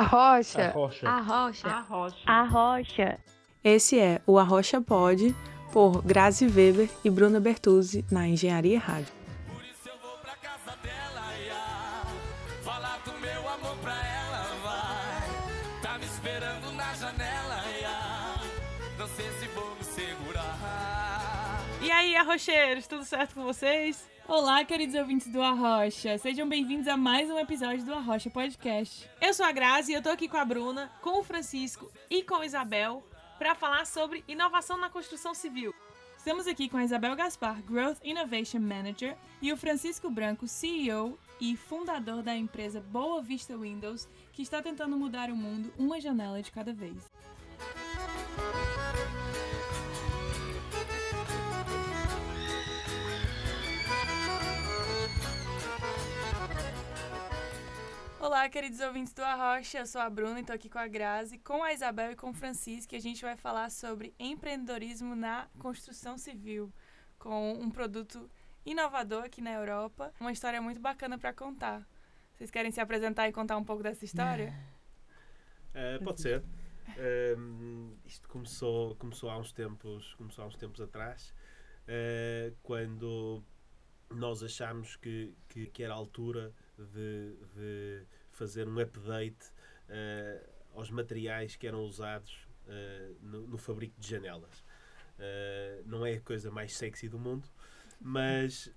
Arrocha. Arrocha. Arrocha. Arrocha. Arrocha. Esse é o Arrocha Pod, por Grazi Weber e Bruna Bertuzzi, na Engenharia Rádio. Por isso eu vou pra casa dela, ia Falar do meu amor pra ela, vai Tá me esperando na janela, ia Não sei se vou me segurar E aí, arrocheiros, tudo certo com vocês? Olá, queridos ouvintes do Arrocha. Sejam bem-vindos a mais um episódio do Arrocha Podcast. Eu sou a Grazi e eu tô aqui com a Bruna, com o Francisco e com a Isabel para falar sobre inovação na construção civil. Estamos aqui com a Isabel Gaspar, Growth Innovation Manager, e o Francisco Branco, CEO e fundador da empresa Boa Vista Windows, que está tentando mudar o mundo uma janela de cada vez. Olá, queridos ouvintes do Arrocha, eu sou a Bruna e estou aqui com a Grazi, com a Isabel e com o Francisco, e a gente vai falar sobre empreendedorismo na construção civil, com um produto inovador aqui na Europa, uma história muito bacana para contar. Vocês querem se apresentar e contar um pouco dessa história? Uh, pode ser. Um, isto começou, começou há uns tempos, começou há uns tempos atrás, uh, quando nós achámos que, que, que era a altura de, de fazer um update uh, aos materiais que eram usados uh, no, no, fabrico de janelas. Uh, não é a coisa mais sexy do mundo, mas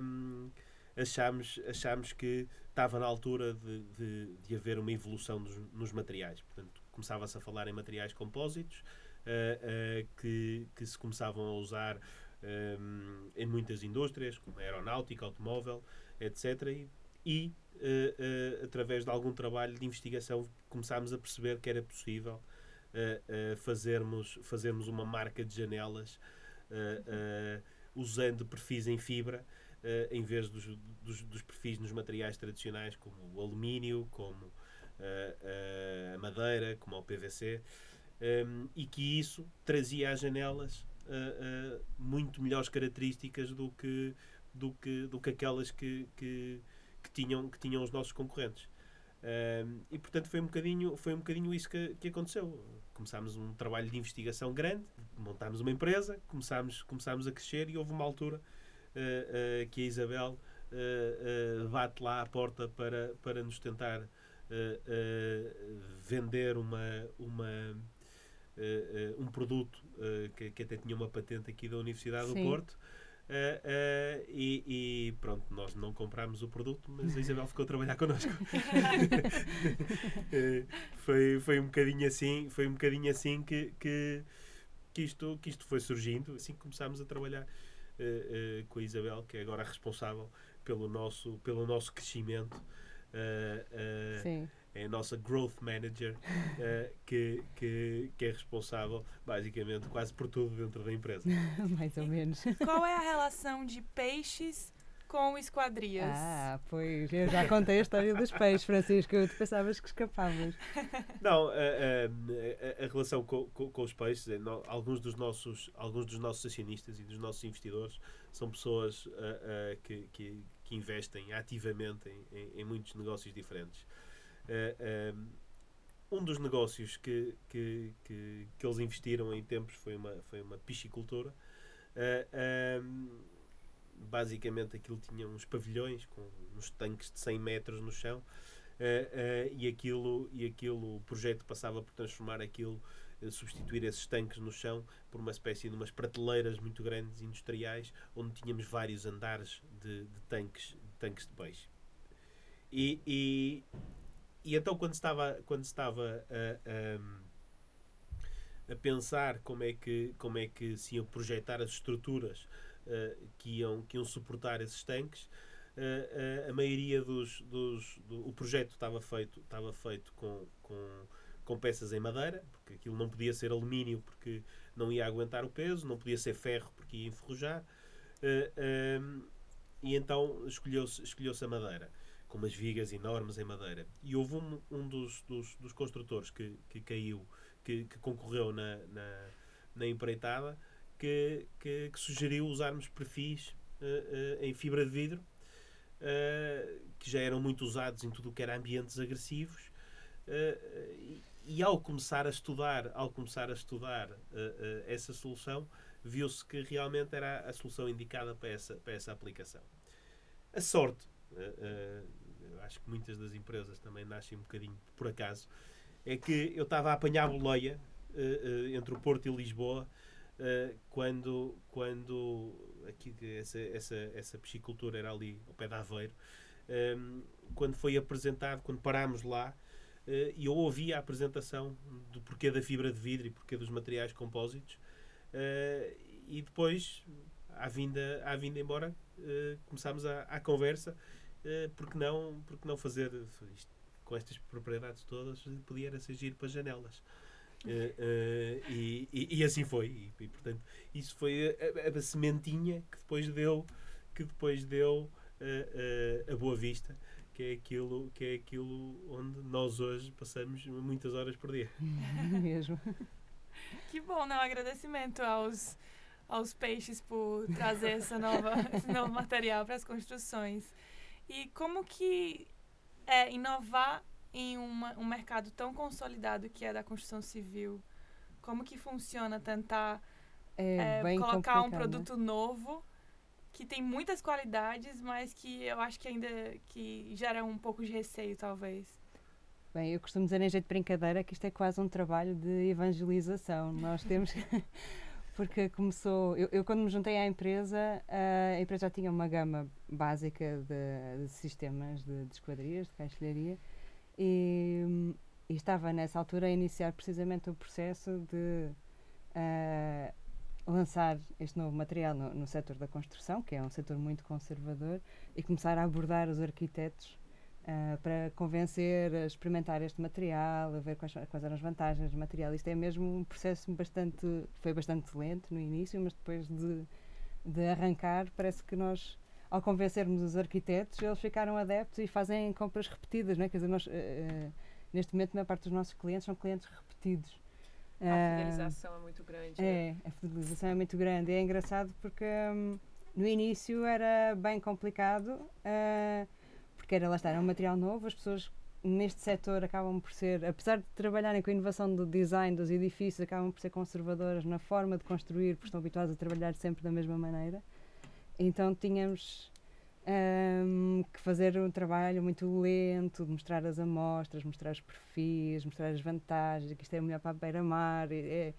um, achámos, achámos que estava na altura de, de, de haver uma evolução nos, nos materiais. Portanto, começava-se a falar em materiais compósitos que, que se começavam a usar um, em muitas indústrias, como aeronáutica, automóvel, etc. E e, uh, uh, através de algum trabalho de investigação, começámos a perceber que era possível uh, fazermos, fazermos uma marca de janelas usando perfis em fibra. em vez dos, dos, dos, perfis nos materiais tradicionais, como o alumínio, como a madeira, como o PVC, um, e que isso trazia às janelas muito melhores características do que, do que, do que aquelas que, que que tinham, que tinham os nossos concorrentes. Um, e portanto foi um bocadinho, foi um bocadinho isso que, que aconteceu. Começámos um trabalho de investigação grande, montámos uma empresa, começámos, começámos a crescer e houve uma altura uh, uh, que a Isabel uh, bate lá à porta para, para nos tentar vender uma, uma, um produto que, que, até tinha uma patente aqui da Universidade Sim. do Porto. Uh, uh, e, e, pronto, nós não comprámos o produto, mas a Isabel ficou a trabalhar connosco. uh, foi, foi um bocadinho assim, foi um bocadinho assim que, que, que, isto, que isto foi surgindo, assim que começámos a trabalhar com a Isabel, que é agora responsável pelo nosso, pelo nosso crescimento. Sim é a nossa Growth Manager, uh, que, que, que, é responsável basicamente quase por tudo dentro da empresa. Mais ou menos. Qual é a relação de peixes com esquadrias? Ah, pois, eu já contei a história dos peixes, Francisco, tu pensavas que escapavas. Não, a, a, a, a relação com, com, com, os peixes, é, no, alguns, dos nossos, alguns dos nossos acionistas e dos nossos investidores são pessoas uh, uh, que, que, que, investem ativamente em, em, em muitos negócios diferentes. Uh, um, um dos negócios que, que, que, que, eles investiram em tempos foi uma, foi uma piscicultura. Uh, um, basicamente aquilo tinha uns pavilhões com uns tanques de 100 metros no chão uh, uh, e, aquilo, e aquilo, o projeto passava por transformar aquilo, substituir esses tanques no chão por uma espécie de umas prateleiras muito grandes industriais onde tínhamos vários andares de, de tanques, de tanques de peixe. E, e, e então quando estava, quando estava a, a, a, pensar como é, que, como é que se iam projetar as estruturas uh, que, iam, que iam suportar esses tanques, uh, uh, a maioria dos, dos do, o projeto estava feito, estava feito com, com, com peças em madeira, porque aquilo não podia ser alumínio porque não ia aguentar o peso, não podia ser ferro porque ia enferrujar. Um, e então escolheu-se escolheu a madeira com umas vigas enormes em madeira. E houve um, um dos, dos, dos, construtores que, que caiu, que, que concorreu na, na, na empreitada, que, que, que, sugeriu usarmos perfis uh, uh, em fibra de vidro, uh, que já eram muito usados em tudo o que era ambientes agressivos. e, e ao começar a estudar, ao começar a estudar essa solução, viu-se que realmente era a solução indicada para essa, para essa aplicação. A sorte, eh, eu acho que muitas das empresas também nascem um bocadinho por acaso, é que eu estava a apanhar boleia eh, eh, entre o Porto e Lisboa eh, quando, quando aqui, essa, essa, essa piscicultura era ali ao pé de Aveiro, ehm, quando foi apresentado, quando parámos lá, e eu ouvi a apresentação do porquê da fibra de vidro e porquê dos materiais compósitos, e depois, à vinda, à vinda embora, começámos a, a conversa, eh, porque, não, porque não fazer isto com estas propriedades todas, podia era giro para as janelas. Eh, eh, e, e, e assim foi. E, e, portanto, isso foi a, a- a sementinha que depois deu, que depois deu a boa vista, que é, aquilo, que é aquilo onde nós hoje passamos muitas horas por dia. Mesmo. Que bom, né? Um agradecimento aos, aos peixes por trazer essa nova, esse novo material para as construções. E como que é inovar em uma, um mercado tão consolidado que é da construção civil? Como que funciona tentar É, é, colocar um né? produto novo que tem muitas qualidades, mas que eu acho que ainda que gera um pouco de receio, talvez. Bem, eu costumo dizer em jeito de brincadeira que isto é quase um trabalho de evangelização. Nós temos. Porque começou. Eu, eu, quando me juntei à empresa, a empresa já tinha uma gama básica de, de sistemas de, de esquadrias, de caixilharia, e, e estava nessa altura a iniciar precisamente o processo de ah, lançar este novo material no, no setor da construção, que é um setor muito conservador, e começar a abordar os arquitetos ah, para convencer a experimentar este material, a ver quais, quais eram as vantagens do material. Isto é mesmo um processo bastante, foi bastante lento no início, mas depois de, de arrancar, parece que nós, ao convencermos os arquitetos, eles ficaram adeptos e fazem compras repetidas, não é? Quer dizer, nós, eh, eh, neste momento, a maior parte dos nossos clientes são clientes repetidos. A fidelização é muito grande. é, a fidelização é muito grande. É engraçado porque hum, no início era bem complicado, ah, porque era lá está, era um material novo, as pessoas neste setor acabam por ser, apesar de trabalharem com a inovação do design dos edifícios, acabam por ser conservadoras na forma de construir, porque estão habituados a trabalhar sempre da mesma maneira. Então tínhamos hum, que fazer um trabalho muito lento, de mostrar as amostras, mostrar os perfis, mostrar as vantagens, que isto é melhor para a beira-mar. é-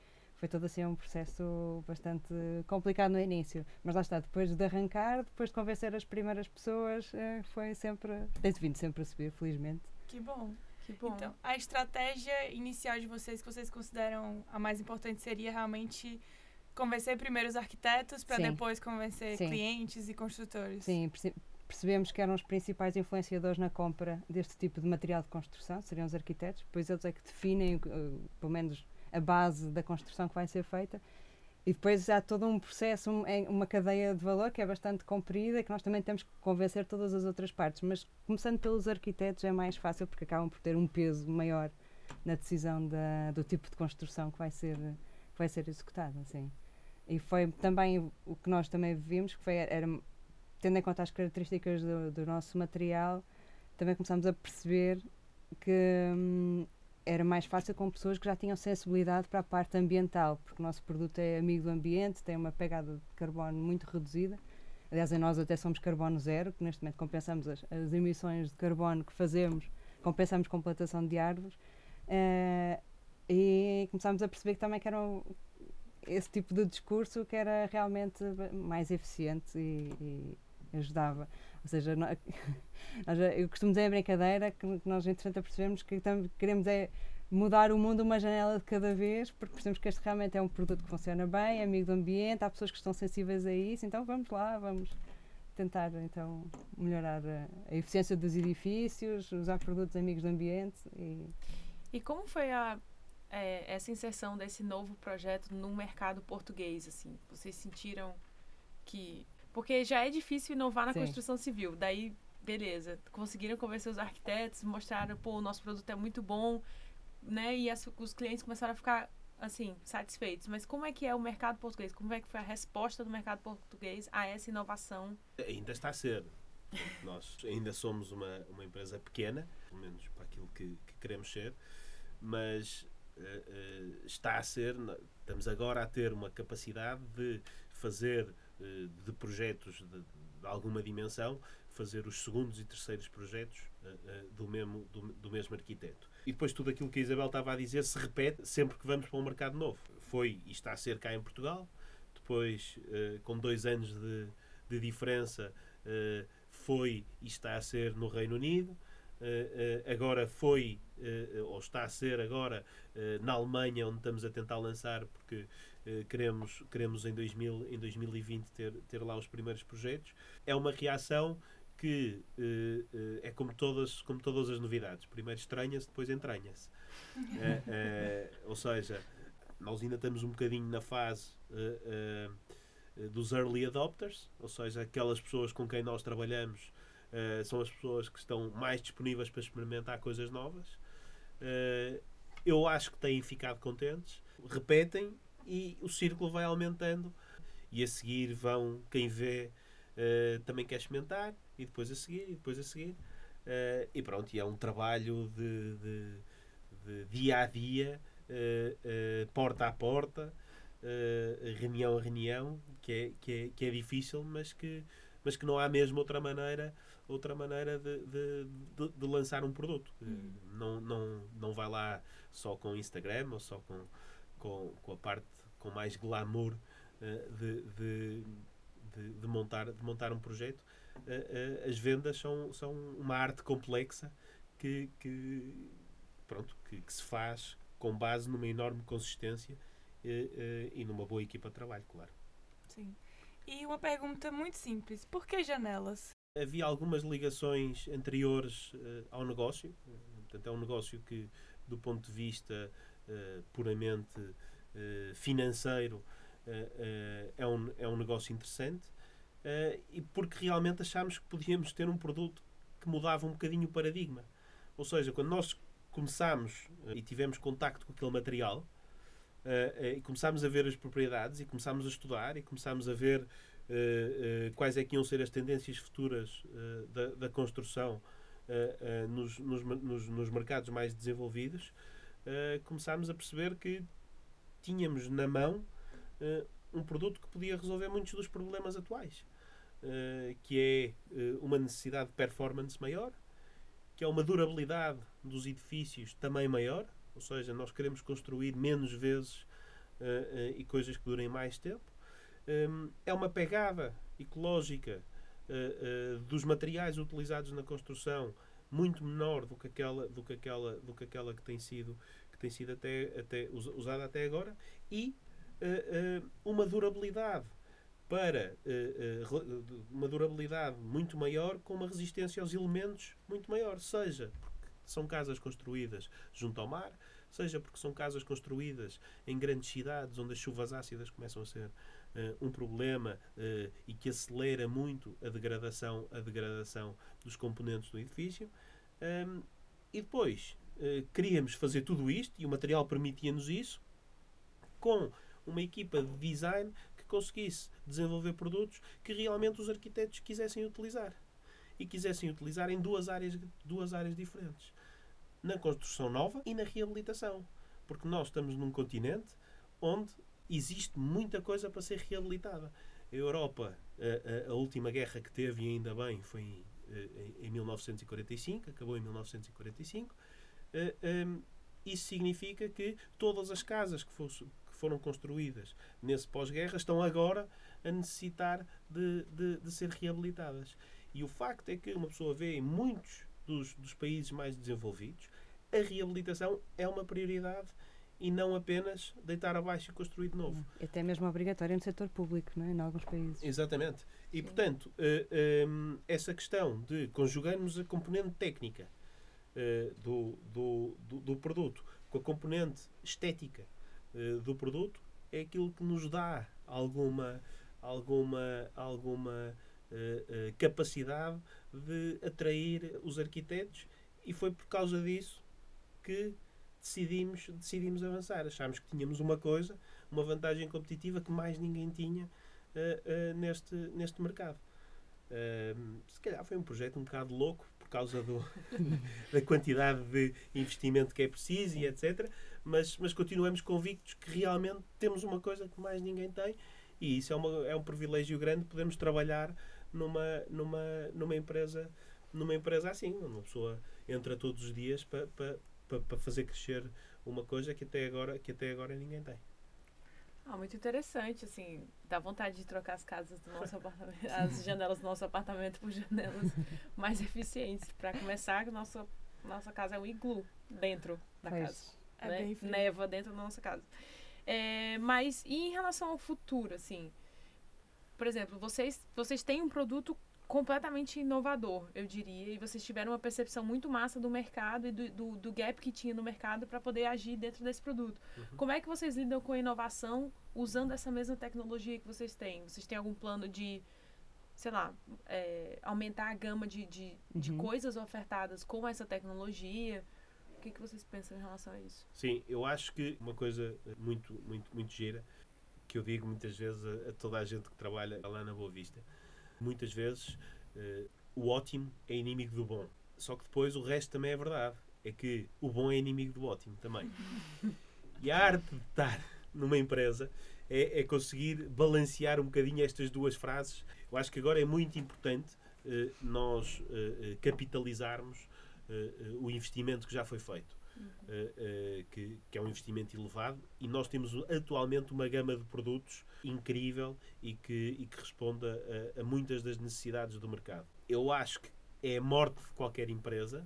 foi todo assim um processo bastante complicado no início. Mas lá está, depois de arrancar, depois de convencer as primeiras pessoas, eh, foi sempre. Tem-se vindo sempre a subir, felizmente. Que bom. Que bom. Então, a estratégia inicial de vocês, que vocês consideram a mais importante, seria realmente convencer primeiro os arquitetos para depois convencer Sim. clientes e construtores. Sim, perce- percebemos que eram os principais influenciadores na compra deste tipo de material de construção, seriam os arquitetos, pois eles é que definem, eh, pelo menos, a base da construção que vai ser feita. E depois há todo um processo, um- uma cadeia de valor que é bastante comprida que nós também temos que convencer todas as outras partes. Mas começando pelos arquitetos é mais fácil porque acabam por ter um peso maior na decisão da, do tipo de construção que vai ser, que vai ser executada. Assim. E foi também o que nós também vimos, que foi, era, tendo em conta as características do, do nosso material, também começámos a perceber que hum, era mais fácil com pessoas que já tinham sensibilidade para a parte ambiental, porque o nosso produto é amigo do ambiente, tem uma pegada de carbono muito reduzida. Aliás, nós até somos carbono zero, que neste momento compensamos as, as emissões de carbono que fazemos, compensamos com plantação de árvores. Eh, e começámos a perceber que também que era um- esse tipo de discurso que era realmente mais eficiente e ajudava. Ou seja, nó- nós, eu costumo dizer brincadeira que, nós, entretanto, percebemos que queremos é mudar o mundo uma janela de cada vez, porque percebemos que este realmente é um produto que funciona bem, é amigo do ambiente, há pessoas que estão sensíveis a isso, então vamos lá, vamos tentar então melhorar a, a eficiência dos edifícios, usar produtos amigos do ambiente e E como foi a, é, essa inserção desse novo projeto no mercado português, assim? Vocês sentiram que... Porque já é difícil inovar na Sim. construção civil. Daí, beleza. Conseguiram convencer os arquitetos, mostraram, pô, o nosso produto é muito bom, né? E as- os clientes começaram a ficar, assim, satisfeitos. Mas como é que é o mercado português? Como é que foi a resposta do mercado português a essa inovação? Ainda está a ser. Nós ainda somos uma, uma empresa pequena, pelo menos para aquilo que, que queremos ser, mas eh, eh, está a ser, estamos agora a ter uma capacidade de fazer de projetos de, de alguma dimensão, fazer os segundos e terceiros projetos eh, eh, do, mesmo, do, do mesmo arquiteto. E depois tudo aquilo que a Isabel estava a dizer se repete sempre que vamos para um mercado novo. Foi e está a ser cá em Portugal, depois, eh, com dois anos de, de diferença, eh, foi e está a ser no Reino Unido. Eh, eh, agora foi, eh, ou está a ser agora, eh, na Alemanha, onde estamos a tentar lançar, porque eh, queremos, queremos em, 2000, em 2020 ter, ter lá os primeiros projetos. É uma reação que eh, eh, é como todas, como todas as novidades. Primeiro estranha-se, depois entranha-se. Ou seja, nós ainda estamos um bocadinho na fase dos early adopters, ou seja, aquelas pessoas com quem nós trabalhamos são as pessoas que estão mais disponíveis para experimentar coisas novas. Eu acho que têm ficado contentes, repetem e o círculo vai aumentando. E a seguir vão, quem vê eh, também quer experimentar, e depois a seguir, e depois a seguir. Eh, e pronto, e é um trabalho de, de- de dia a dia, eh, porta a porta, reunião a reunião, que é, que é, que é difícil, mas que, mas que não há mesmo outra maneira, outra maneira de, de, de- de lançar um produto. Eh, Não, não, não vai lá só com Instagram ou só com, com, com a parte com mais glamour eh, de, de, de, de montar, de montar um projeto. Eh, eh, as vendas são, são uma arte complexa que, que, pronto, que, que se faz com base numa enorme consistência eh, e numa boa equipa de trabalho, claro. Sim. E uma pergunta muito simples: por que janelas? Havia algumas ligações anteriores eh, ao negócio, portanto, é um negócio que, do ponto de vista puramente eh, financeiro, eh, eh, é, um, é um negócio interessante eh, e porque realmente achámos que podíamos ter um produto que mudava um bocadinho o paradigma. Ou seja, quando nós começámos eh, e tivemos contacto com aquele material eh, eh, e começámos a ver as propriedades e começámos a estudar e começámos a ver eh, eh, quais é que iam ser as tendências futuras eh, da, da construção eh, eh, nos, nos, nos, nos mercados mais desenvolvidos, eh, começámos a perceber que tínhamos na mão eh, um produto que podia resolver muitos dos problemas atuais, eh, que é uma necessidade de performance maior, que é uma durabilidade dos edifícios também maior, ou seja, nós queremos construir menos vezes e coisas que durem mais tempo. Hum, é uma pegada ecológica dos materiais utilizados na construção muito menor do que aquela do que aquela do que aquela que tem sido que tem sido até até us- usada até agora e eh, eh, uma durabilidade para re- uma durabilidade muito maior com uma resistência aos elementos muito maior seja porque são casas construídas junto ao mar seja porque são casas construídas em grandes cidades onde as chuvas ácidas começam a ser eh, um problema eh, e que acelera muito a degradação, a degradação dos componentes do edifício. Ahm, e depois eh, queríamos fazer tudo isto e o material permitia-nos isso com uma equipa de design que conseguisse desenvolver produtos que realmente os arquitetos quisessem utilizar. E quisessem utilizar em duas áreas, duas áreas diferentes. Na construção nova e na reabilitação. Porque nós estamos num continente onde existe muita coisa para ser reabilitada. A Europa, a, a- a última guerra que teve, e ainda bem, foi em, em 1945, acabou em 1945. Eh, em, isso significa que todas as casas que, fosse- que foram construídas nesse pós-guerra estão agora a necessitar de, de- de ser reabilitadas. E o facto é que uma pessoa vê em muitos dos, dos países mais desenvolvidos a reabilitação é uma prioridade e não apenas deitar abaixo e construir de novo. Até mesmo obrigatório no setor público, não é? Em alguns países. Exatamente. E, portanto, eh, hum, essa questão de conjugarmos a componente técnica eh, do, do, do, produto com a componente estética eh, do produto é aquilo que nos dá alguma, alguma, alguma capacidade de atrair os arquitetos e foi por causa disso que decidimos, decidimos avançar. Achámos que tínhamos uma coisa, uma vantagem competitiva que mais ninguém tinha eh, neste, neste mercado. Uh, se calhar foi um projeto um bocado louco por causa do, da quantidade de investimento que é preciso e etc. Mas, mas continuamos convictos que realmente temos uma coisa que mais ninguém tem e isso é, uma, é um privilégio grande. Podemos trabalhar numa, numa, numa empresa numa empresa assim, uma pessoa entra todos os dias para pa, pa, pa fazer crescer uma coisa que até agora, que até agora ninguém tem. Ah, muito interessante, assim, dá vontade de trocar as casas do nosso apartamento, as janelas do nosso apartamento por janelas mais eficientes. Para começar, nossa, nossa casa é um iglu dentro da casa. É né? bem frio. Neva dentro da nossa casa. É, mas e em relação ao futuro, assim? Por exemplo, vocês, vocês têm um produto completamente inovador, eu diria, e vocês tiveram uma percepção muito massa do mercado e do, do, do gap que tinha no mercado para poder agir dentro desse produto. Como é que vocês lidam com a inovação usando essa mesma tecnologia que vocês têm? Vocês têm algum plano de, sei lá, é, aumentar a gama de, de, de Uhum. coisas ofertadas com essa tecnologia? O que, que vocês pensam em relação a isso? Sim, eu acho que uma coisa muito, muito, muito gira, que eu digo muitas vezes a, a toda a gente que trabalha lá na Boa Vista, muitas vezes eh, o ótimo é inimigo do bom. Só que depois o resto também é verdade. É que o bom é inimigo do ótimo também. E a arte de estar numa empresa é, é conseguir balancear um bocadinho estas duas frases. Eu acho que agora é muito importante eh, nós eh, capitalizarmos o investimento que já foi feito. Eh, eh, que, que é um investimento elevado e nós temos atualmente uma gama de produtos incrível e que, e que responda a, a muitas das necessidades do mercado. Eu acho que é a morte de qualquer empresa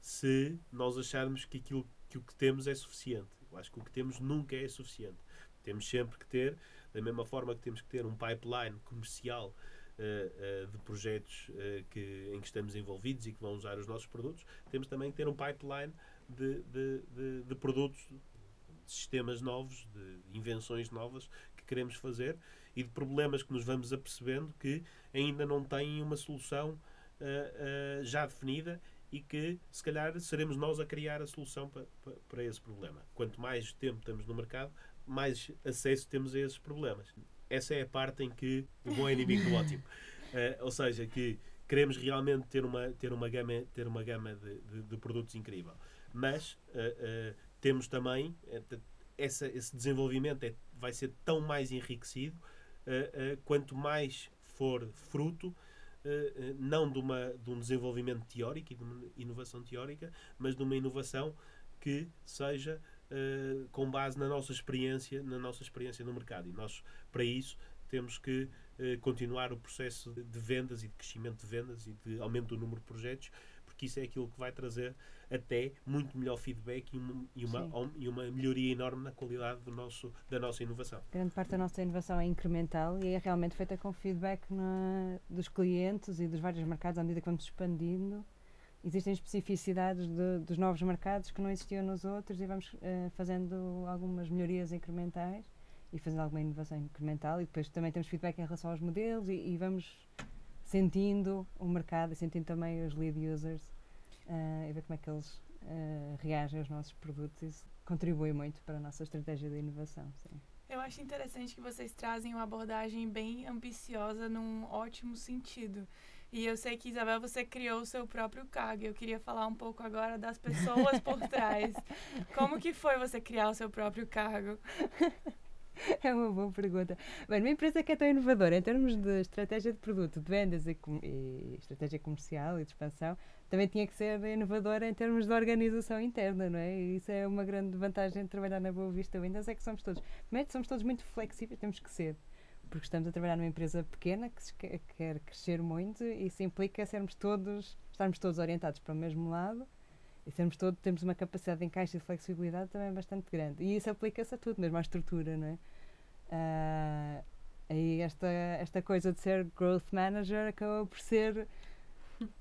se nós acharmos que aquilo que o que temos é suficiente. Eu acho que o que temos nunca é suficiente. Temos sempre que ter, da mesma forma que temos que ter um pipeline comercial eh, eh, de projetos eh, que, em que estamos envolvidos e que vão usar os nossos produtos, temos também que ter um pipeline de, de, de, de produtos, de sistemas novos, de invenções novas que queremos fazer e de problemas que nos vamos apercebendo que ainda não têm uma solução ah, ah, já definida e que se calhar seremos nós a criar a solução para, para, para esse problema. Quanto mais tempo estamos no mercado, mais acesso temos a esses problemas. Essa é a parte em que o bom é inimigo do ótimo. Ah, ou seja, que queremos realmente ter uma, ter uma gama, ter uma gama de, de, de produtos incrível. Mas ah, ah, temos também eh, essa, esse desenvolvimento é, vai ser tão mais enriquecido ah, quanto mais for fruto não de, uma, de um desenvolvimento teórico e de uma inovação teórica, mas de uma inovação que seja com base na nossa experiência, na nossa experiência no mercado. E nós, para isso, temos que continuar o processo de vendas e de crescimento de vendas e de aumento do número de projetos, porque isso é aquilo que vai trazer até muito melhor feedback e uma, e uma, e uma melhoria enorme na qualidade do nosso, da nossa inovação. Grande parte da nossa inovação é incremental e é realmente feita com feedback na- dos clientes e dos vários mercados à medida que vamos expandindo. Existem especificidades de- dos novos mercados que não existiam nos outros e vamos eh, fazendo algumas melhorias incrementais e fazendo alguma inovação incremental. E depois também temos feedback em relação aos modelos e, e vamos sentindo o mercado e sentindo também os lead users eh, e ver como é que eles eh, reagem aos nossos produtos. Isso contribui muito para a nossa estratégia de inovação. Sim. Eu acho interessante que vocês trazem uma abordagem bem ambiciosa num ótimo sentido. E eu sei que, Isabel, você criou o seu próprio cargo. Eu queria falar um pouco agora das pessoas por trás. Como que foi você criar o seu próprio cargo? É uma boa pergunta. Bem, uma empresa que é tão inovadora em termos de estratégia de produto, de vendas e, e estratégia comercial e de expansão, também tinha que ser inovadora em termos de organização interna, não é? E isso é uma grande vantagem de trabalhar na Boa Vista Windows, é que somos todos, primeiro, somos todos muito flexíveis, temos que ser, porque estamos a trabalhar numa empresa pequena que quer crescer muito e isso implica sermos todos, estarmos todos orientados para o mesmo lado e sermos todos, temos uma capacidade de encaixe e de flexibilidade também bastante grande. E isso aplica-se a tudo, mesmo à estrutura, não é? Ah, aí esta, esta coisa de ser growth manager acabou por ser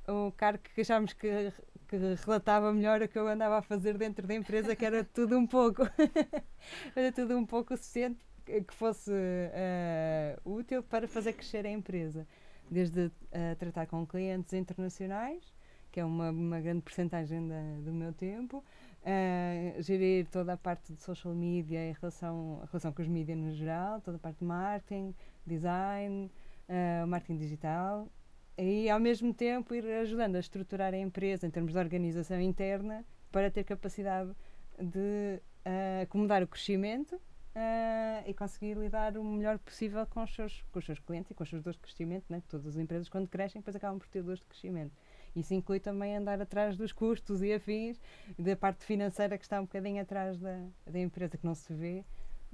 o cargo que achámos que, que relatava melhor o que eu andava a fazer dentro da empresa, que era tudo um pouco. era tudo um pouco o suficiente que fosse ah, útil para fazer crescer a empresa. Desde ah, tratar com clientes internacionais, que é uma, uma grande porcentagem do meu tempo, ah, gerir toda a parte de social media em relação, a relação com os mídias no geral, toda a parte de marketing, design, ah, marketing digital e ao mesmo tempo ir ajudando a estruturar a empresa em termos de organização interna para ter capacidade de uh, acomodar o crescimento uh, e conseguir lidar o melhor possível com os, seus, com os seus clientes e com as suas dores de crescimento. Né? Todas as empresas, quando crescem, depois acabam por ter dores de crescimento. Isso inclui também andar atrás dos custos e afins, da parte financeira que está um bocadinho atrás da, da empresa, que não se vê,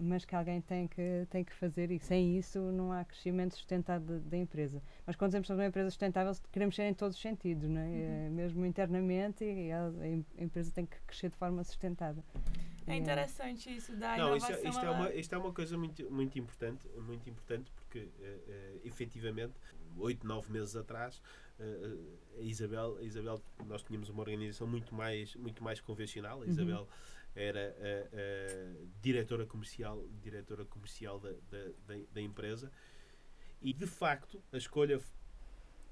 mas que alguém tem que, tem que fazer e sem isso não há crescimento sustentado da empresa. Mas quando dizemos que somos uma empresa sustentável, queremos ser em todos os sentidos, não é? Uhum. mesmo internamente, e a, a, empresa tem que crescer de forma sustentada. É interessante isso da não, inovação. Isto, isto, é uma, isto é uma coisa muito, muito importante, muito importante porque uh, uh, efetivamente, oito, nove meses atrás, a Isabel, a Isabel, nós tínhamos uma organização muito mais, muito mais convencional. A uhum. Isabel uhum. era a, a, diretora comercial, diretora comercial da, da, da, empresa e de facto a escolha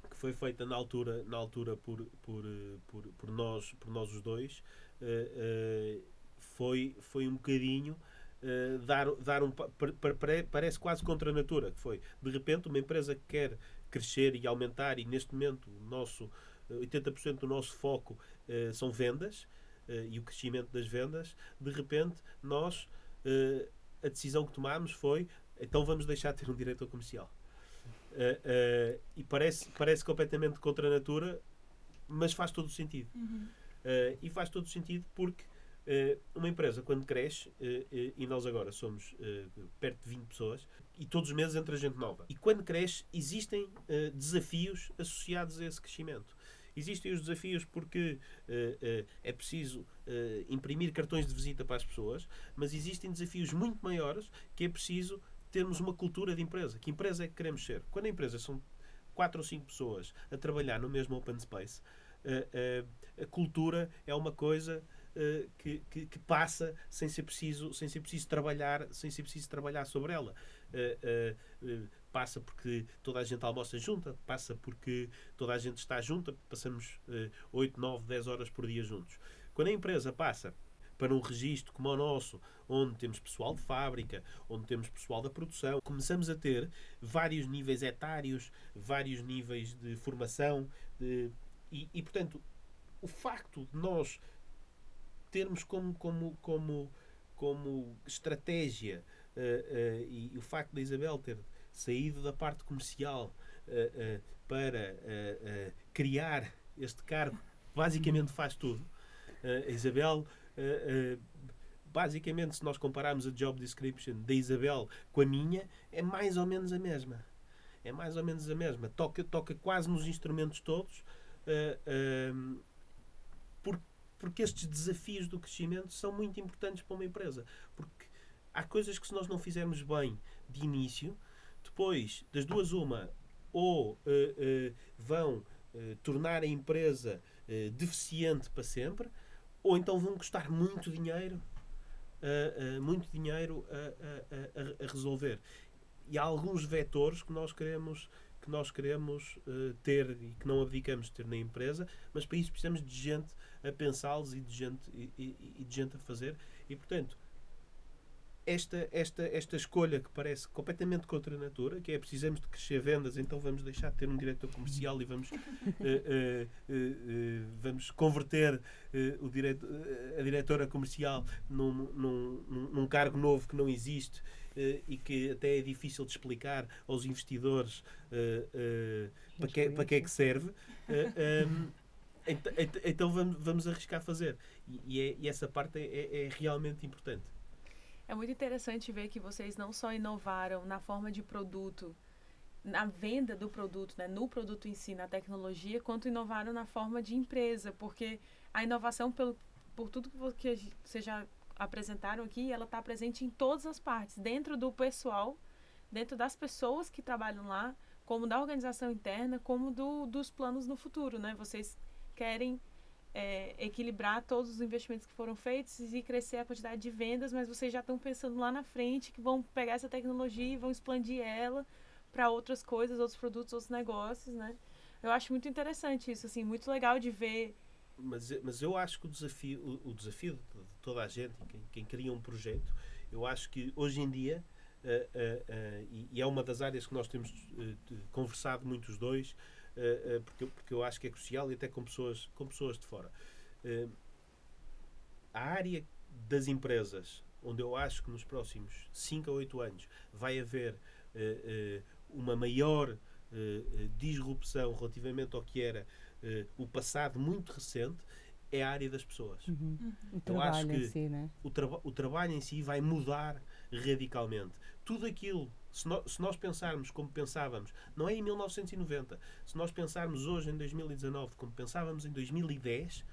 que foi feita na altura, na altura por, por, por, por nós, por nós os dois, uh, uh, foi, foi um bocadinho uh, dar, dar um. Parece quase contra a natura, que foi de repente uma empresa que quer crescer e aumentar, e neste momento o nosso 80% do nosso foco uh, são vendas uh, e o crescimento das vendas, de repente nós a decisão que tomámos foi então vamos deixar de ter um diretor comercial. e parece, parece completamente contra a natura, mas faz todo o sentido. Uhum. e faz todo o sentido porque Uh, uma empresa, quando cresce, uh, uh, e nós agora somos perto de 20 pessoas, e todos os meses entra gente nova. E quando cresce, existem desafios associados a esse crescimento. Existem os desafios porque é preciso imprimir cartões de visita para as pessoas, mas existem desafios muito maiores que é preciso termos uma cultura de empresa. Que empresa é que queremos ser? Quando a empresa são quatro ou cinco pessoas a trabalhar no mesmo open space, a cultura é uma coisa uh, que, que, que, passa sem ser preciso sem ser preciso trabalhar sem ser preciso trabalhar sobre ela. Uh, uh, passa porque toda a gente almoça junta passa porque toda a gente está junta passamos uh, 8, 9, 10 horas por dia juntos. Quando a empresa passa para um registro como o nosso, onde temos pessoal de fábrica, onde temos pessoal da produção, começamos a ter vários níveis etários, vários níveis de formação, de, e, e, portanto, o facto de nós termos como, como, como, como estratégia uh, uh, e, e, o facto da Isabel ter saído da parte comercial uh, para criar este cargo, basicamente faz tudo. a Isabel basicamente, se nós compararmos a job description da Isabel com a minha, é mais ou menos a mesma. É mais ou menos a mesma. Toca, toca quase nos instrumentos todos. Uh, porque estes desafios do crescimento são muito importantes para uma empresa. Porque há coisas que se nós não fizermos bem de início, depois, das duas, uma, ou uh, uh, vão uh, tornar a empresa deficiente para sempre, ou então vão custar muito dinheiro, muito dinheiro a, a, a, a resolver. E há alguns vetores que nós queremos que nós queremos ter e que não abdicamos de ter na empresa, mas para isso precisamos de gente a pensá-los e, de gente, e, e, e de gente a fazer. E, portanto, esta, esta, esta escolha que parece completamente contra a natura, que é precisamos de crescer vendas, então vamos deixar de ter um diretor comercial e vamos, uh, uh, uh, vamos converter o direto, a diretora comercial num, num, num, cargo novo que não existe e que até é difícil de explicar aos investidores para, que, para que é que serve. Um, então, então, vamos, vamos arriscar fazer. E, é, e essa parte é, é, é realmente importante. É muito interessante ver que vocês não só inovaram na forma de produto, na venda do produto, né, no produto em si, na tecnologia, quanto inovaram na forma de empresa, porque a inovação, pelo, por tudo que vocês já apresentaram aqui, ela está presente em todas as partes, dentro do pessoal, dentro das pessoas que trabalham lá, como da organização interna, como do, dos planos no futuro, né? Vocês querem é, equilibrar todos os investimentos que foram feitos e crescer a quantidade de vendas, mas vocês já estão pensando lá na frente que vão pegar essa tecnologia e vão expandir ela para outras coisas, outros produtos, outros negócios, né? Eu acho muito interessante isso, assim, muito legal de ver. Mas, mas eu acho que o desafio, o, o desafio de toda a gente, quem, quem, cria um projeto, eu acho que hoje em dia, uh, uh, uh, e, e, é uma das áreas que nós temos conversado muito os dois, porque, eu- porque eu acho que é crucial e até com pessoas, com pessoas de fora. Eh, a área das empresas, onde eu acho que nos próximos 5 a 8 anos vai haver eh, eh, uma maior eh, eh, disrupção relativamente ao que era eh, o passado muito recente, é a área das pessoas Uhum. O Eu acho que- si, né? o, traba- o trabalho em si vai mudar radicalmente. Tudo aquilo, se, nó- se nós pensarmos como pensávamos, não é em 1990, se nós pensarmos hoje em 2019 como pensávamos em 2010,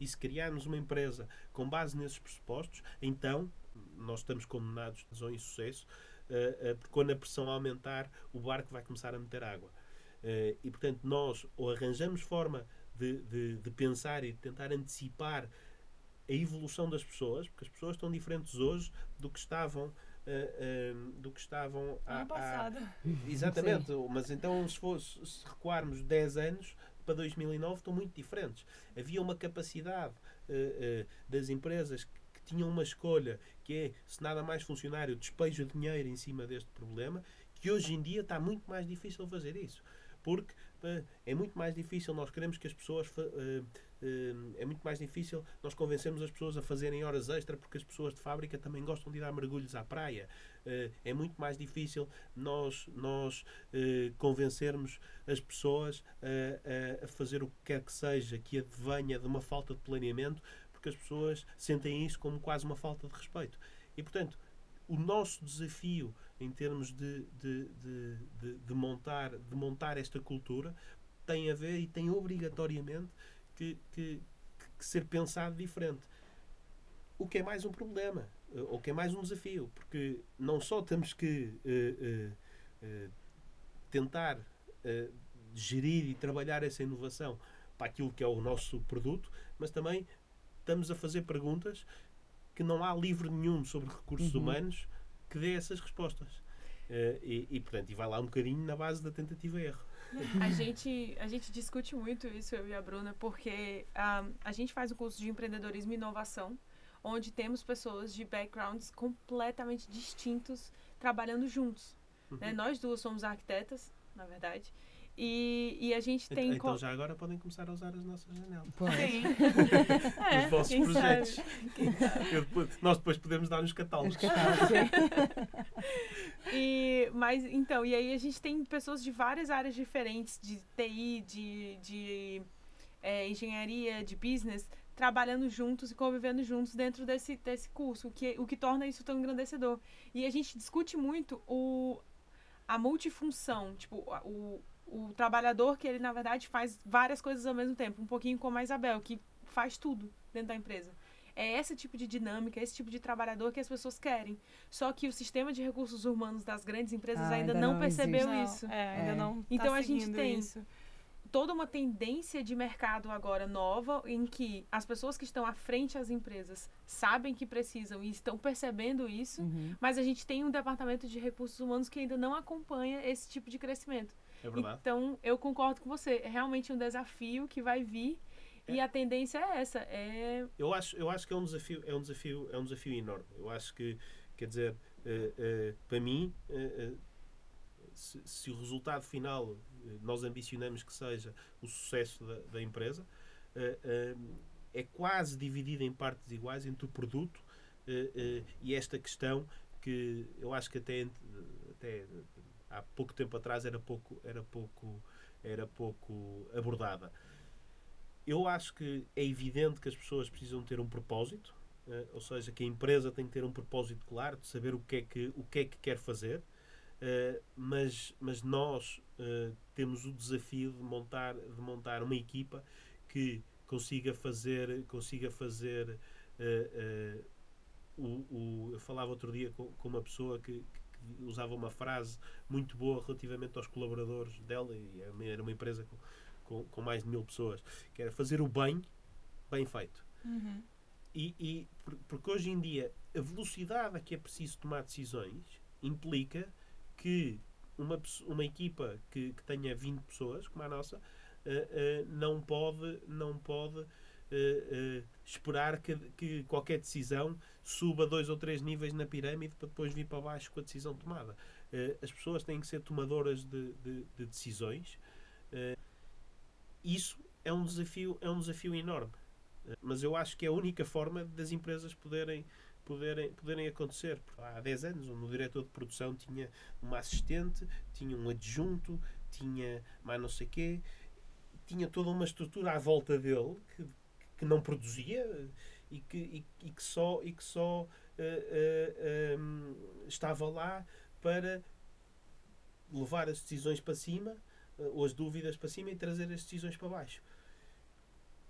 e se criarmos uma empresa com base nesses pressupostos, então nós estamos condenados a insucesso, eh, eh, porque quando a pressão aumentar, o barco vai começar a meter água. Eh, e portanto, nós ou arranjamos forma de, de- de pensar e de tentar antecipar a evolução das pessoas, porque as pessoas estão diferentes hoje do que estavam eh, do que estavam há, Ano há- passado. Exatamente, mas então se, fosse, se recuarmos 10 anos para 2009 estão muito diferentes. Havia uma capacidade eh, das empresas que, que tinham uma escolha que é, se nada mais funcionar, eu despejo dinheiro em cima deste problema, que hoje em dia está muito mais difícil fazer isso. Porque é muito mais difícil, nós queremos que as pessoas. eh, eh, é muito mais difícil nós convencermos as pessoas a fazerem horas extra porque as pessoas de fábrica também gostam de ir dar mergulhos à praia. Eh, é muito mais difícil nós, nós convencermos as pessoas a- a fazer o que quer que seja que advenha de uma falta de planeamento, porque as pessoas sentem isso como quase uma falta de respeito. E, portanto, o nosso desafio em termos de, de, de, de, montar, de montar esta cultura tem a ver e tem obrigatoriamente que, que, que ser pensado diferente. O que é mais um problema, eh, ou que é mais um desafio, porque não só temos que eh, eh, eh, tentar gerir e trabalhar essa inovação para aquilo que é o nosso produto, mas também estamos a fazer perguntas que não há livro nenhum sobre recursos Uhum. humanos que dê essas respostas. Eh, e, e, portanto, e vai lá um bocadinho na base da tentativa e erro. A gente, a gente discute muito isso, eu e a Bruna, porque ah, a gente faz um curso de empreendedorismo e inovação, onde temos pessoas de backgrounds completamente distintos trabalhando juntos. né? Uhum. Nós duas somos arquitetas, na verdade, e, e a gente tem... então co- já agora podem começar a usar as nossas janelas. Pois. Sim. Os vossos quem projetos. sabe, quem sabe. Eu depois- nós depois podemos dar nos catálogos. Os catálogos. E, mas então, e aí a gente tem pessoas de várias áreas diferentes, de TI, de, de é, engenharia, de business, trabalhando juntos e convivendo juntos dentro desse, desse curso, o que, o que torna isso tão engrandecedor. E a gente discute muito o, a multifunção, tipo, o, o trabalhador que ele, na verdade, faz várias coisas ao mesmo tempo, um pouquinho como a Isabel, que faz tudo dentro da empresa. É esse tipo de dinâmica, esse tipo de trabalhador que as pessoas querem. Só que o sistema de recursos humanos das grandes empresas Ah, ainda, ainda não, não percebeu Não, isso. É, ainda É. não tá Então a gente tem- isso. Toda uma tendência de mercado agora nova em que as pessoas que estão à frente das empresas sabem que precisam e estão percebendo isso, Uhum. mas a gente tem um departamento de recursos humanos que ainda não acompanha esse tipo de crescimento. É verdade. Então, eu concordo com você. É realmente um desafio que vai vir e a tendência é essa. É Eu acho, eu acho que é um desafio, é um desafio, é um desafio enorme. Eu acho que, quer dizer, eh, eh, para mim, eh, se, se o resultado final nós ambicionamos que seja o sucesso da, da empresa, é quase dividido em partes iguais entre o produto e esta questão que eu acho que até, até há pouco tempo atrás era pouco, era pouco, era pouco abordada. Eu acho que é evidente que as pessoas precisam ter um propósito, eh, ou seja, que a empresa tem que ter um propósito claro de saber o que é que, o que, é que quer fazer, eh, mas, mas nós eh, temos o desafio de montar, de montar uma equipa que consiga fazer, consiga fazer o, o- eu falava outro dia com, com uma pessoa que, que usava uma frase muito boa relativamente aos colaboradores dela, e era uma- empresa com, com, com mais de mil pessoas, que era fazer o bem, bem feito. Uhum. E, e por- porque hoje em dia a velocidade a que é preciso tomar decisões implica que uma, uma equipa que, que tenha 20 pessoas, como a nossa, eh, eh, não pode, não pode eh, esperar que, que qualquer decisão suba dois ou três níveis na pirâmide para depois vir para baixo com a decisão tomada. Eh, as pessoas têm que ser tomadoras de, de- de decisões isso é um desafio, é um desafio enorme. Mas eu acho que é a única forma das empresas poderem, poderem, poderem acontecer. Há 10 anos, o diretor de produção tinha uma assistente, tinha um adjunto, tinha mais não sei quê, tinha toda uma estrutura à volta dele que, que não produzia e que, e, e que só, e que só eh, eh, hum, estava lá para levar as decisões para cima eh, ou as dúvidas para cima e trazer as decisões para baixo.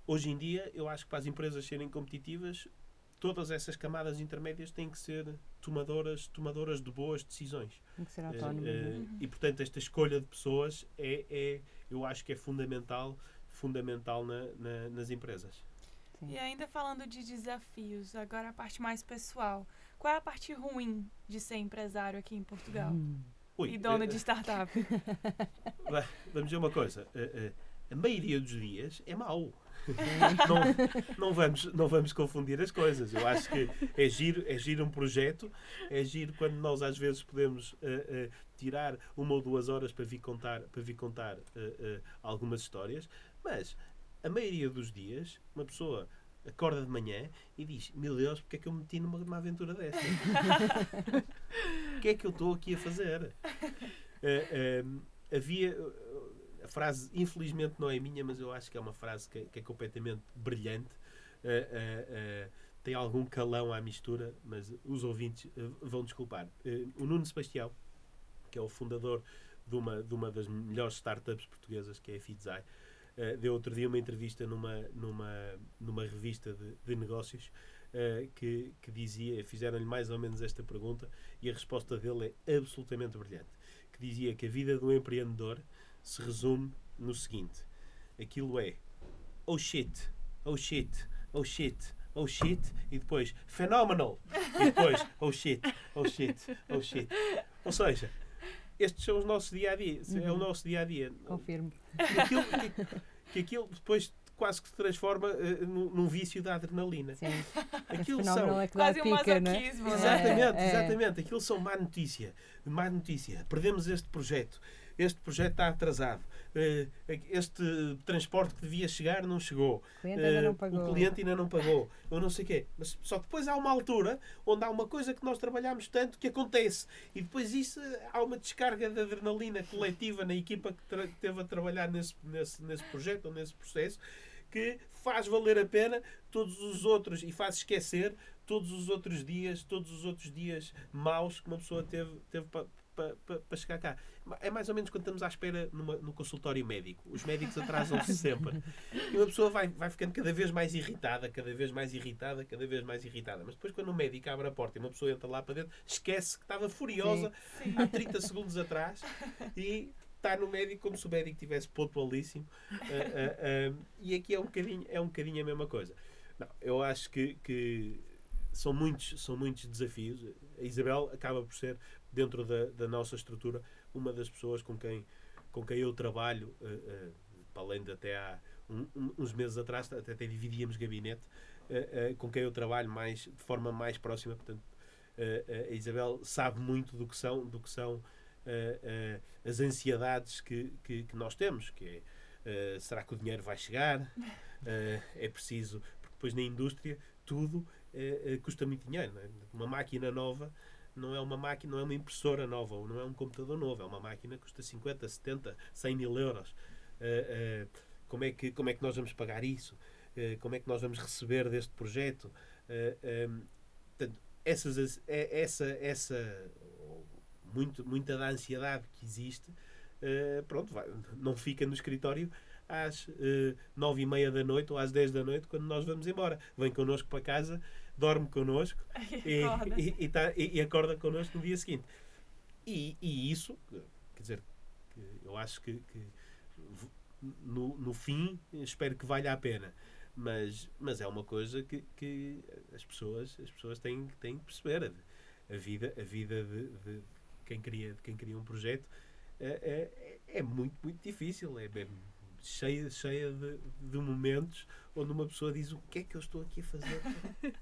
Hoje em dia, eu acho que para as empresas serem competitivas, todas essas camadas intermédias têm que ser tomadoras, tomadoras de boas decisões. Tem que ser eh, e portanto, esta escolha de pessoas é, é eu acho que é fundamental, fundamental na- na- nas empresas. E ainda falando de desafios, agora a parte mais pessoal. Qual é a parte ruim de ser empresário aqui em Portugal? Hum. Ui, E dono eh, de startup? Bem, Vamos dizer uma coisa. eh, eh, A maioria dos dias é mau. não, não, vamos, não vamos confundir as coisas. Eu acho que é giro, é giro um projeto, é giro quando nós às vezes podemos eh, eh, tirar uma ou duas horas para vir contar, para vir contar eh, algumas histórias, mas a maioria dos dias uma pessoa acorda de manhã e diz: Meu Deus, porque é que eu me meti numa, numa aventura desta? O que é que eu estou aqui a fazer? Eh, havia. A frase, infelizmente, não é minha, mas eu acho que é uma frase que, é- que é completamente brilhante. Eh, eh, tem algum calão à mistura, mas os ouvintes vão desculpar. O Nuno Sebastião, que é o fundador de uma, de uma das melhores startups portuguesas, que é a Fitzai, eh, deu outro dia uma entrevista numa, numa, numa revista de, de negócios eh, que, que dizia, fizeram-lhe mais ou menos esta pergunta e a resposta dele é absolutamente brilhante, que dizia que a vida do empreendedor se resume no seguinte, aquilo é oh shit, oh shit, oh shit, oh shit e depois phenomenal e depois oh shit, oh shit, oh shit. Ou seja, estes são os nossos dia-a-dia, é o Uhum. nosso dia-a-dia. Confirmo. Aquilo, que, que aquilo depois quase que se transforma eh, num, num vício da adrenalina. Sim. Aquilo são, é Quase um pica, não é? masoquismo, né? Exatamente, É, é. exatamente. Aquilo são má notícia. Má notícia. Perdemos este projeto. Este projeto está atrasado. Eh, Este transporte que devia chegar não chegou. O cliente ainda não Eh, pagou. O cliente ainda não pagou. Ou não sei o quê. Mas só que depois há uma altura onde há uma coisa que nós trabalhamos tanto que acontece. E depois isso há uma descarga de adrenalina coletiva na equipa que teve a trabalhar nesse, nesse, nesse projeto ou nesse processo que faz valer a pena todos os outros e faz esquecer todos os outros dias, todos os outros dias maus que uma pessoa teve, teve para pa, pa, pa chegar cá. É mais ou menos quando estamos à espera numa, no consultório médico. Os médicos atrasam-se sempre. E uma pessoa vai, vai ficando cada vez mais irritada, cada vez mais irritada, cada vez mais irritada. Mas depois, quando o médico abre a porta e uma pessoa entra lá para dentro, esquece que estava furiosa há 30 segundos atrás e está no médico como se o médico tivesse pontualíssimo. Ah, ah, ah, e aqui é um, bocadinho, é um bocadinho a mesma coisa. Não, eu acho que, que são, muitos, são muitos desafios. A Isabel acaba por ser, dentro da, da nossa estrutura, uma das pessoas com quem, com quem eu trabalho, ah, ah, para além de até há um- uns meses atrás, até, até dividíamos gabinete, ah, com quem eu trabalho mais, de forma mais próxima. Portanto, a Isabel sabe muito do que são, do que são as ansiedades que, que, que nós temos, que é será que o dinheiro vai chegar? É preciso, porque depois na indústria tudo eh, eh, custa muito dinheiro. é? Uma máquina nova não é uma máquina, não é uma impressora nova, ou não é um computador novo, é uma máquina que custa 50, 70, 100 mil euros. Eh, eh, como, é que, como é que nós vamos pagar isso? Como é que nós vamos receber deste projeto? Eh, portanto, essas, essa, essa muito, muita da ansiedade que existe, pronto, vai- não fica no escritório às nove e meia da noite ou às 10 da noite quando nós vamos embora. Vem connosco para casa, dorme connosco e, Acorda. e, e, tá- e- e acorda connosco no dia seguinte. E, e isso, quer dizer, que eu acho que, que no, no fim espero que valha a pena. Mas, mas é uma coisa que, que as pessoas, as pessoas têm, têm que perceber. A vida, a vida de, de quem, cria, de quem cria um projeto é, é, é muito, muito difícil. É mesmo cheia, cheia de, de momentos onde uma pessoa diz o que é que eu estou aqui a fazer?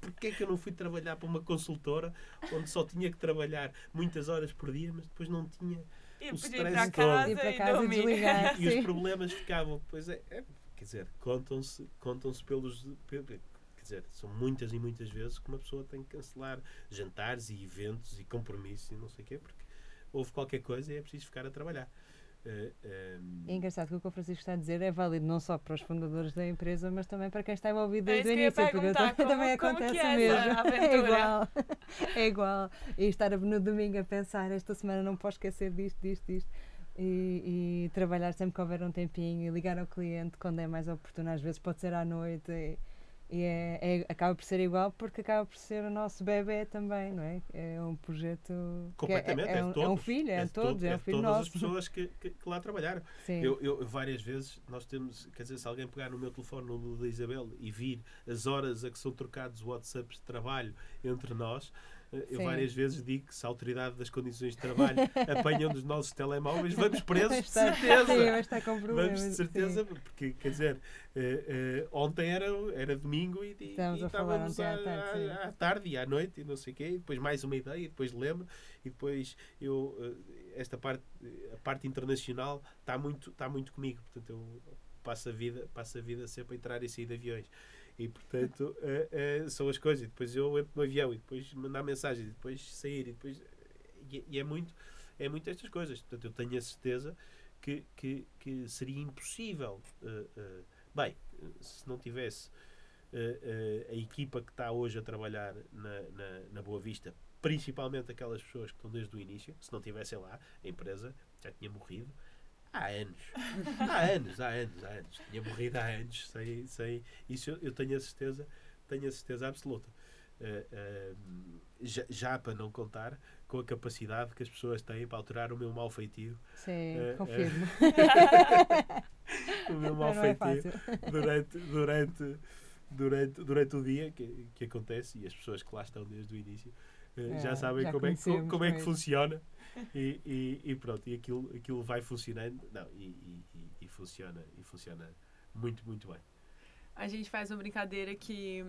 Porquê é que eu não fui trabalhar para uma consultora onde só tinha que trabalhar muitas horas por dia, mas depois não tinha E o stress todo. para e casa e desligar. e os problemas ficavam. Pois é, é, quer dizer, contam-se contam pelos. pe- pe- Quer dizer, são muitas e muitas vezes que uma pessoa tem que cancelar jantares e eventos e compromissos e não sei o quê, porque houve qualquer coisa e é preciso ficar a trabalhar. Eh, É engraçado que o que o Francisco está a dizer é válido não só para os fundadores da empresa, mas também para quem está envolvido É desde o eu ia início. Porque também, como- também como que acontece é mesmo. É igual. É igual. E estar no domingo a pensar, esta semana não posso esquecer disto, disto, disto. E, e trabalhar sempre que houver um tempinho e ligar ao cliente quando é mais oportuno, às vezes pode ser à noite. E, e é, é- acaba por ser igual porque acaba por ser o nosso bebê também, não é? É um projeto. é- completamente, é, é, de um, todos. é um filho, é, de de todos, todo- é um filho todas nosso. as pessoas que, que, que lá trabalharam. Sim. Eu, eu, várias vezes, nós temos, quer dizer, se alguém pegar no meu telefone, no do da Isabel, e vir as horas a que são trocados WhatsApps de trabalho entre nós, eu Sim. várias vezes digo que se a autoridade das condições de trabalho apanham dos nossos telemóveis, vamos presos, de Está- certeza. Sim, estar com problemas. Vamos de sim. certeza, porque quer dizer, eh, eh, ontem era, era domingo e, e, Estávamos e estávamos à tarde, sim. à- à tarde e à noite e não sei o quê, e depois mais uma ideia, e depois lembro, e depois eu eh, esta parte, a parte internacional está muito, está muito comigo, portanto eu passo a vida, passo a vida sempre a entrar e sair de aviões. E portanto eh, eh, são as coisas, e depois eu entro no avião e depois mandar mensagem, e depois sair, e depois e, e é muito é muito estas coisas. Portanto, eu tenho a certeza que, que, que seria impossível. eh, bem, se não tivesse a equipa que está hoje a trabalhar na, na, na Boa Vista, principalmente aquelas pessoas que estão desde o início, se não tivessem lá, a empresa já tinha morrido há anos. há anos, há anos, há anos. Tinha morrido há anos. Sem, sem, isso eu, eu tenho a certeza, tenho a certeza absoluta. Eh, eh, já, já para não contar com a capacidade que as pessoas têm para alterar o meu mau feitio Sim, Eh, confirmo. o meu mau é feitio fácil. durante, durante, durante, durante o dia que, que acontece e as pessoas que lá estão desde o início É, já sabem já como, é que, conhecemos como é que funciona e, e, e pronto, e aquilo, aquilo vai funcionando não, e, e, e- e funciona e funciona muito, muito bem. A gente faz uma brincadeira que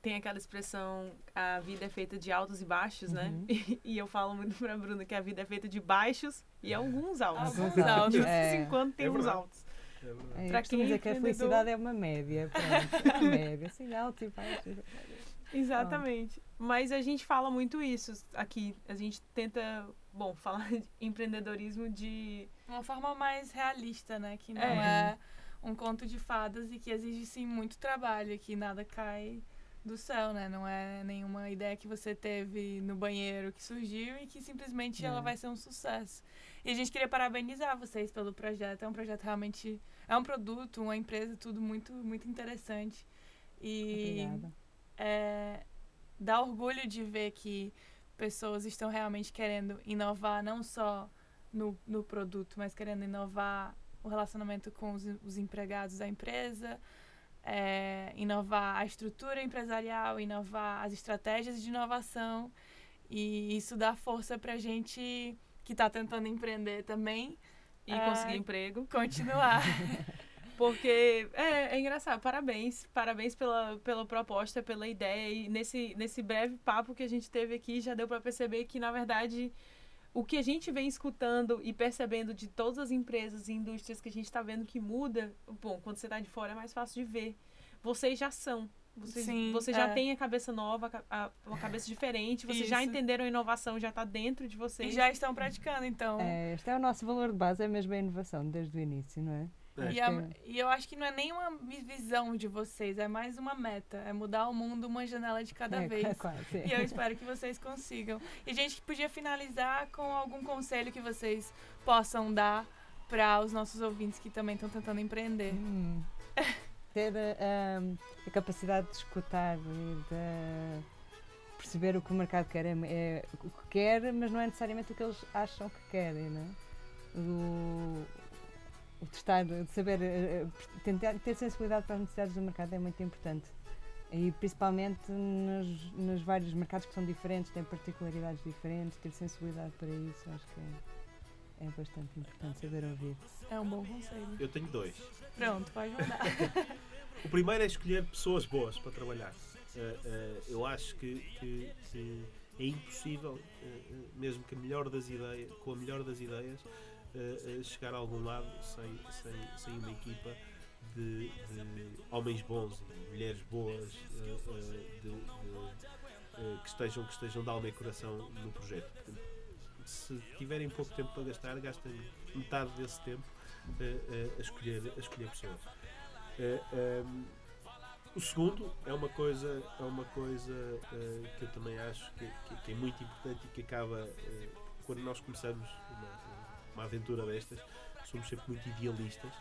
tem aquela expressão a vida é feita de altos e baixos, né? Uhum. E, eu falo muito pra Bruna que a vida é feita de baixos e alguns altos. Alguns De altos, vez é. em quando tem É uns altos. É verdade. É, quem é dizer que a felicidade é uma média. Pronto, uma média. Assim, alto e baixo. Exatamente. Mas a gente fala muito isso aqui. A gente tenta, bom, falar de empreendedorismo de. Uma forma mais realista, né? Que não É. é. um conto de fadas e que exige sim muito trabalho, que nada cai do céu, né? Não é nenhuma ideia que você teve no banheiro que surgiu e que simplesmente ela É. vai ser um sucesso. E a gente queria parabenizar vocês pelo projeto. É um projeto realmente. É um produto, uma empresa, tudo muito, muito interessante. E Obrigada. É, dá orgulho de ver que pessoas estão realmente querendo inovar, não só no, no produto, mas querendo inovar o relacionamento com os, os empregados da empresa, é, inovar a estrutura empresarial, inovar as estratégias de inovação. E isso dá força para gente que está tentando empreender também E É. conseguir emprego. continuar. Porque é, é engraçado. Parabéns. Parabéns pela, pela proposta, pela ideia. E nesse, nesse breve papo que a gente teve aqui, já deu para perceber que, na verdade, o que a gente vem escutando e percebendo de todas as empresas e indústrias que a gente está vendo que muda, bom, quando você está de fora é mais fácil de ver. Vocês já são. Vocês, Sim, vocês já é. têm a cabeça nova, a uma cabeça diferente, vocês já entenderam a inovação, já está dentro de e vocês. já estão praticando, então. É, este é o nosso valor de base, é mesmo a inovação, desde o início, não é? É. E, a- e eu acho que não é nenhuma vi- visão de vocês, é mais uma meta. É mudar o mundo uma janela de cada é, vez. quase, E eu espero que vocês consigam. E a gente podia finalizar com algum conselho que vocês possam dar para os nossos ouvintes que também estão tentando empreender. Hum. Ter ah, a capacidade de escutar e de perceber o que o mercado quer. É, é o que quer, mas não é necessariamente o que eles acham que querem, não é? O, o testar, de saber, eh, eh, tentar ter sensibilidade para as necessidades do mercado é muito importante. E principalmente nos, nos vários mercados que são diferentes, têm particularidades diferentes, ter sensibilidade para isso, acho que é, é bastante importante saber ouvir. É um bom conselho. Eu tenho dois. Pronto, mandar. O primeiro é escolher pessoas boas para trabalhar. Eh, eh, eu acho que, que- que é impossível, eh, mesmo que a melhor das ideias, com a melhor das ideias, eh, chegar a algum lado sem, sem, sem uma equipa de, de homens bons e mulheres boas eh, eh, de- de, eh, que, estejam, que estejam de alma e coração no projeto. Se tiverem pouco tempo para gastar, gastem metade desse tempo a, escolher, a escolher pessoas. Eh, ehm, o segundo é uma coisa, é uma coisa eh, que eu também acho que, que- que é muito importante e que acaba eh, quando nós começamos uma, uma aventura destas, somos sempre muito idealistas.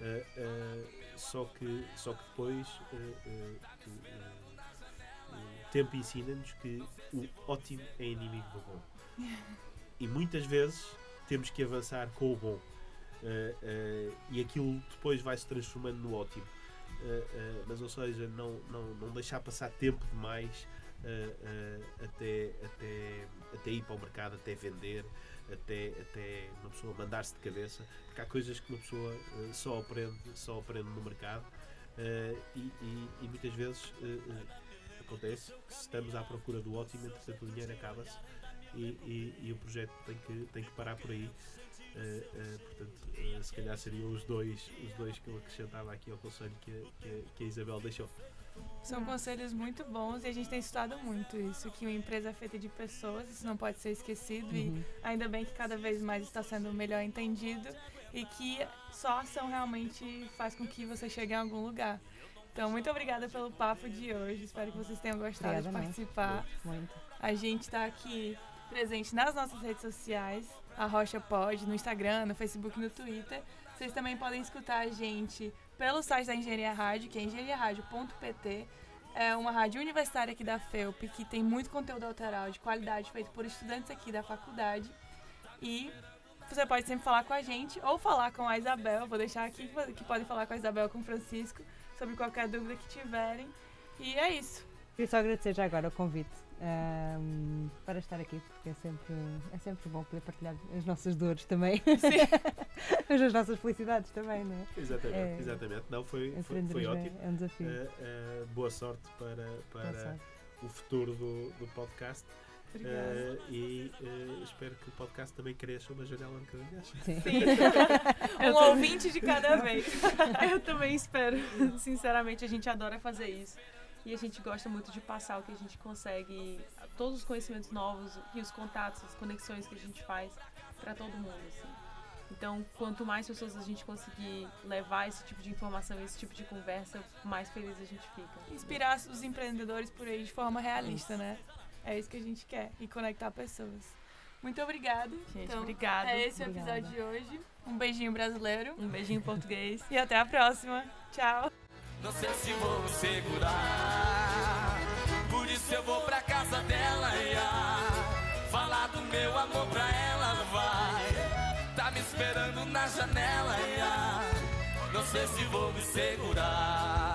eh, eh, só, que, só que depois eh, o, tempo ensina-nos que o ótimo é inimigo do bom. E muitas vezes temos que avançar com o bom. E aquilo depois vai se transformando no ótimo. Mas, ou seja, não, não, não deixar passar tempo demais até, até, até ir para o mercado, até vender, até, até uma pessoa mandar-se de cabeça, porque há coisas que uma pessoa eh, só, aprende, só aprende no mercado eh, e, e- e muitas vezes eh, acontece que estamos à procura do ótimo, entretanto o dinheiro acaba-se e, e- e o projeto tem que, tem que parar por aí. Eh, eh, portanto, eh, se calhar seriam os dois, os dois que eu acrescentava aqui ao conselho que, que, que a Isabel deixou. São conselhos muito bons e a gente tem estudado muito isso, que uma empresa é feita de pessoas, isso não pode ser esquecido e Uhum. ainda bem que cada vez mais está sendo melhor entendido e que só ação realmente faz com que você chegue em algum lugar. Então, muito obrigada pelo papo de hoje. Espero que vocês tenham gostado Obrigada, de nós. participar. Muito. A gente está aqui presente nas nossas redes sociais, a Rocha Pod, no Instagram, no Facebook e no Twitter. Vocês também podem escutar a gente pelo site da Engenharia Rádio, que é engenhariaradio.pt. É uma rádio universitária aqui da FEUP, que tem muito conteúdo autoral de qualidade feito por estudantes aqui da faculdade. E você pode sempre falar com a gente ou falar com a Isabel. Vou deixar aqui que podem falar com a Isabel com o Francisco sobre qualquer dúvida que tiverem. E é isso. Queria só agradecer já agora o convite ahm, para estar aqui, porque é sempre, é sempre bom poder partilhar as nossas dores também. Mas as nossas felicidades também, não é? Exatamente, É. exatamente. Não, foi, foi, foi Empreendedorismo ótimo. é, é um desafio. Eh, eh, boa sorte para, Boa para sorte. o futuro do, do podcast. Eh, e eh, espero que o podcast também cresça uma janela de cada vez. Sim. Sim. Um ouvinte de cada vez. Eu também espero. Sinceramente, a gente adora fazer isso. E a gente gosta muito de passar o que a gente consegue, todos os conhecimentos novos e os contatos, as conexões que a gente faz para todo mundo. Assim. Então, quanto mais pessoas a gente conseguir levar esse tipo de informação, esse tipo de conversa, mais feliz a gente fica. Inspirar os empreendedores por aí de forma realista, né? É isso que a gente quer. E conectar pessoas. Muito obrigada. Gente, Então, obrigada. É esse o episódio de hoje. Um beijinho brasileiro. Um beijinho português. E até a próxima. Tchau. Não sei se vou me segurar. Por isso eu vou pra casa dela ia falar do meu amor pra ela vai. Tá me esperando na janela ia. Não sei se vou me segurar.